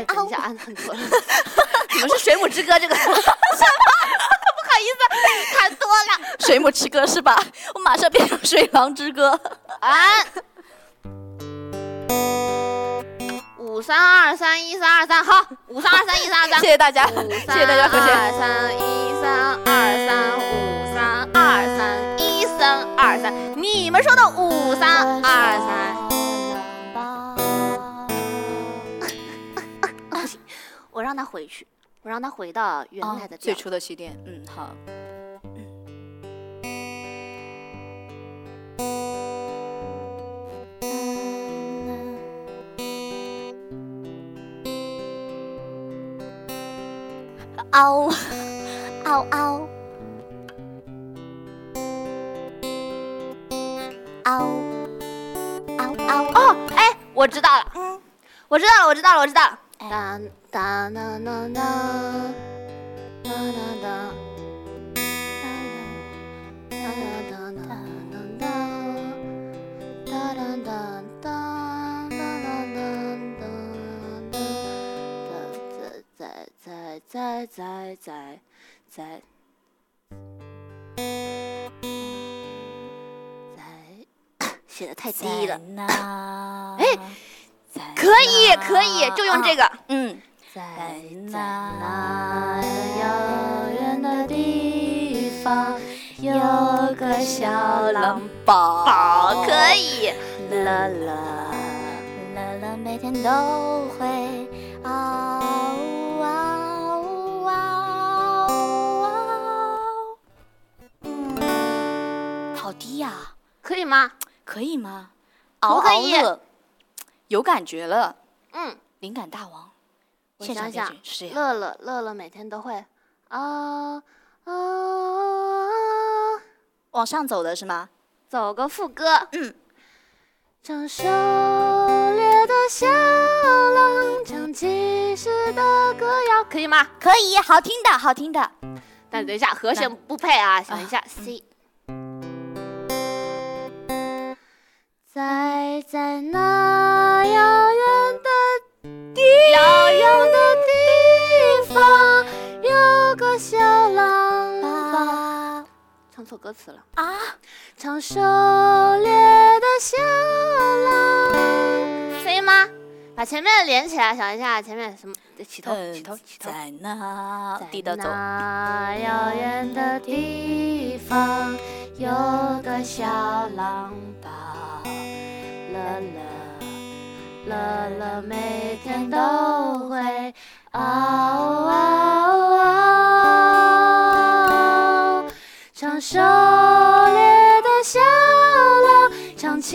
哎，等一下，按很错了，怎么是《水母之歌》这个？什么？不好意思，看多了。水母之歌是吧？我马上变成水狼之歌。啊五三二三一三二三，好，五三二三一三二三谢。谢大家，五谢谢大家和谐。二三一三二三五三二三一三二三，你们说的五三二三。让他回去，我让他回到原来的哦最初的起点，嗯，好。嗷嗷嗷嗷嗷嗷哦，哎，我知道了，嗯，我知道了，我知道了，我知道了。哎哒哒哒哒哒哒哒哒。在在在在在在在，写的太低了。哎，可以可以，就用这个。嗯，在在那遥远的地方，有个小狼宝宝，可以。啦啦啦啦，每天都会嗷嗷嗷嗷。嗯，好低呀、可以吗？可以吗？嗷嗷可以乐，有感觉了，嗯，灵感大王，我现场想想编剧是这样。乐乐乐乐每天都会啊啊，往上走的是吗？走个副歌。嗯，唱狩猎的小狼，唱骑士的歌谣，可以吗？可以，好听的，好听的。但等一下，和弦不配啊，想一下，C。歌词了。啊，唱狩猎的小狼，可以吗？把前面连起来，想一下前面什么？起头，起头，起头。在那低的走。那遥远的地方，有个小狼宝，乐乐，乐乐每天都会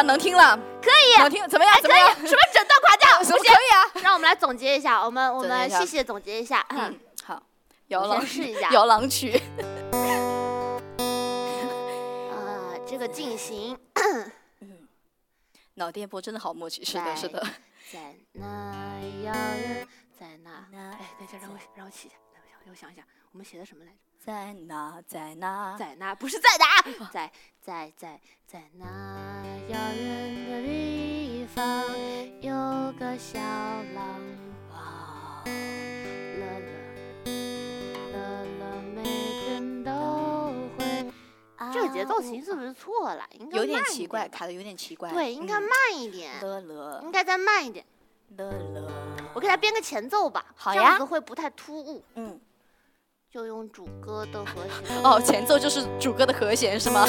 了，能听了，可以，能听，怎么样？哎，可以怎么样？，什么整段夸奖？可，以啊？让我们来总结一下，我们我们细细的总结一下。嗯，嗯，好，摇我狼先试一下。摇篮曲，啊，这个进行脑电波真的好默契，是的，是的。在那遥远，在那。哎，等一下，让我让我起一下，让我想，让我想一下，我们写的什么来着？在哪，在哪？在那不是在哪，在在在在那遥远的地方，有个小狼宝，乐乐乐乐每天都会。这个节奏型是不是错了？应该有点奇怪，卡的有点奇怪。对，应该嗯慢一点，乐乐应该再慢一点。乐乐。我给他编个前奏吧，这好呀样子会不太突兀。嗯，就用主歌的和弦。哦，前奏就是主歌的和弦是吗？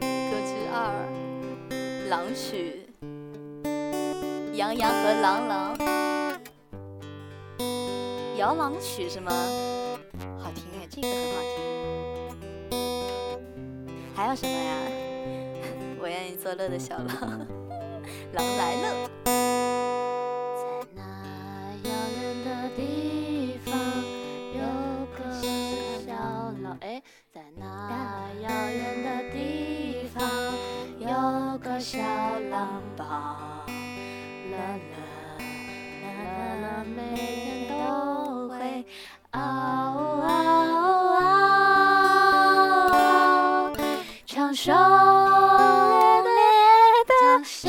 歌之二，狼曲，羊羊和郎朗，摇狼曲是吗？好听哎，这个很好听。还有什么呀？作乐的小狼，狼来了。嗷嗷，唱狩猎的狩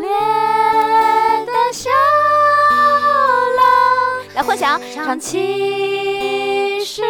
猎的小狼，来混响，唱骑士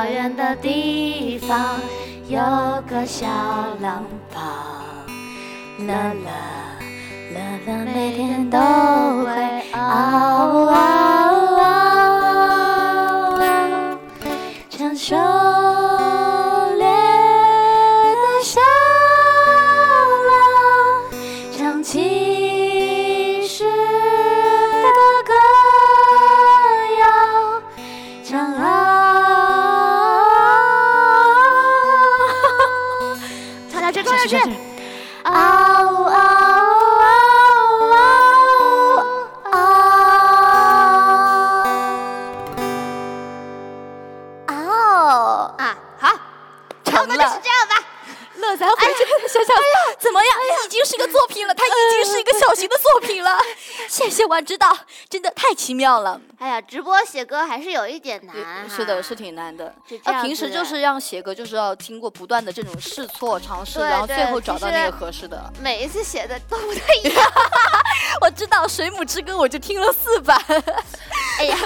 遥远的地方，有个小狼堡，乐乐乐乐，每天都会嗷嗷嗷，唱狩下去，唱下去，嗷嗷嗷嗷哦，啊！好，差不多就是这样吧。乐咱回去想想，怎么样？已经是一个作品了，它已经是一个小型的作品了。谢谢晚指导，真的太奇妙了。哎呀，直播写歌还是有一点难哈。是的，是挺难的。就这样那平时就是让写歌，就是要经过不断的这种试错、尝试，然后最后找到那个合适的。每一次写的都不太一样。我知道《水母之歌》，我就听了四版。哎呀，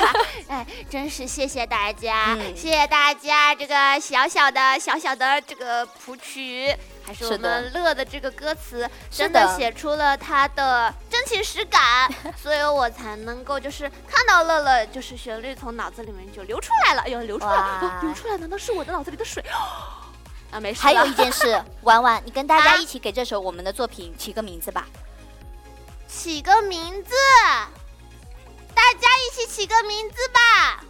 哎，真是谢谢大家，嗯谢谢大家这个小小的小小的这个谱曲，还是我们乐的这个歌词，真的的写出了他的真情实感，所以我才能够就是看到乐乐，就是旋律从脑子里面就流出来了。哎呦，流出来流出来，难道是我的脑子里的水？啊，没事。还有一件事，婉婉，你跟大家啊一起给这首我们的作品起个名字吧。起个名字，大家一起起个名字吧。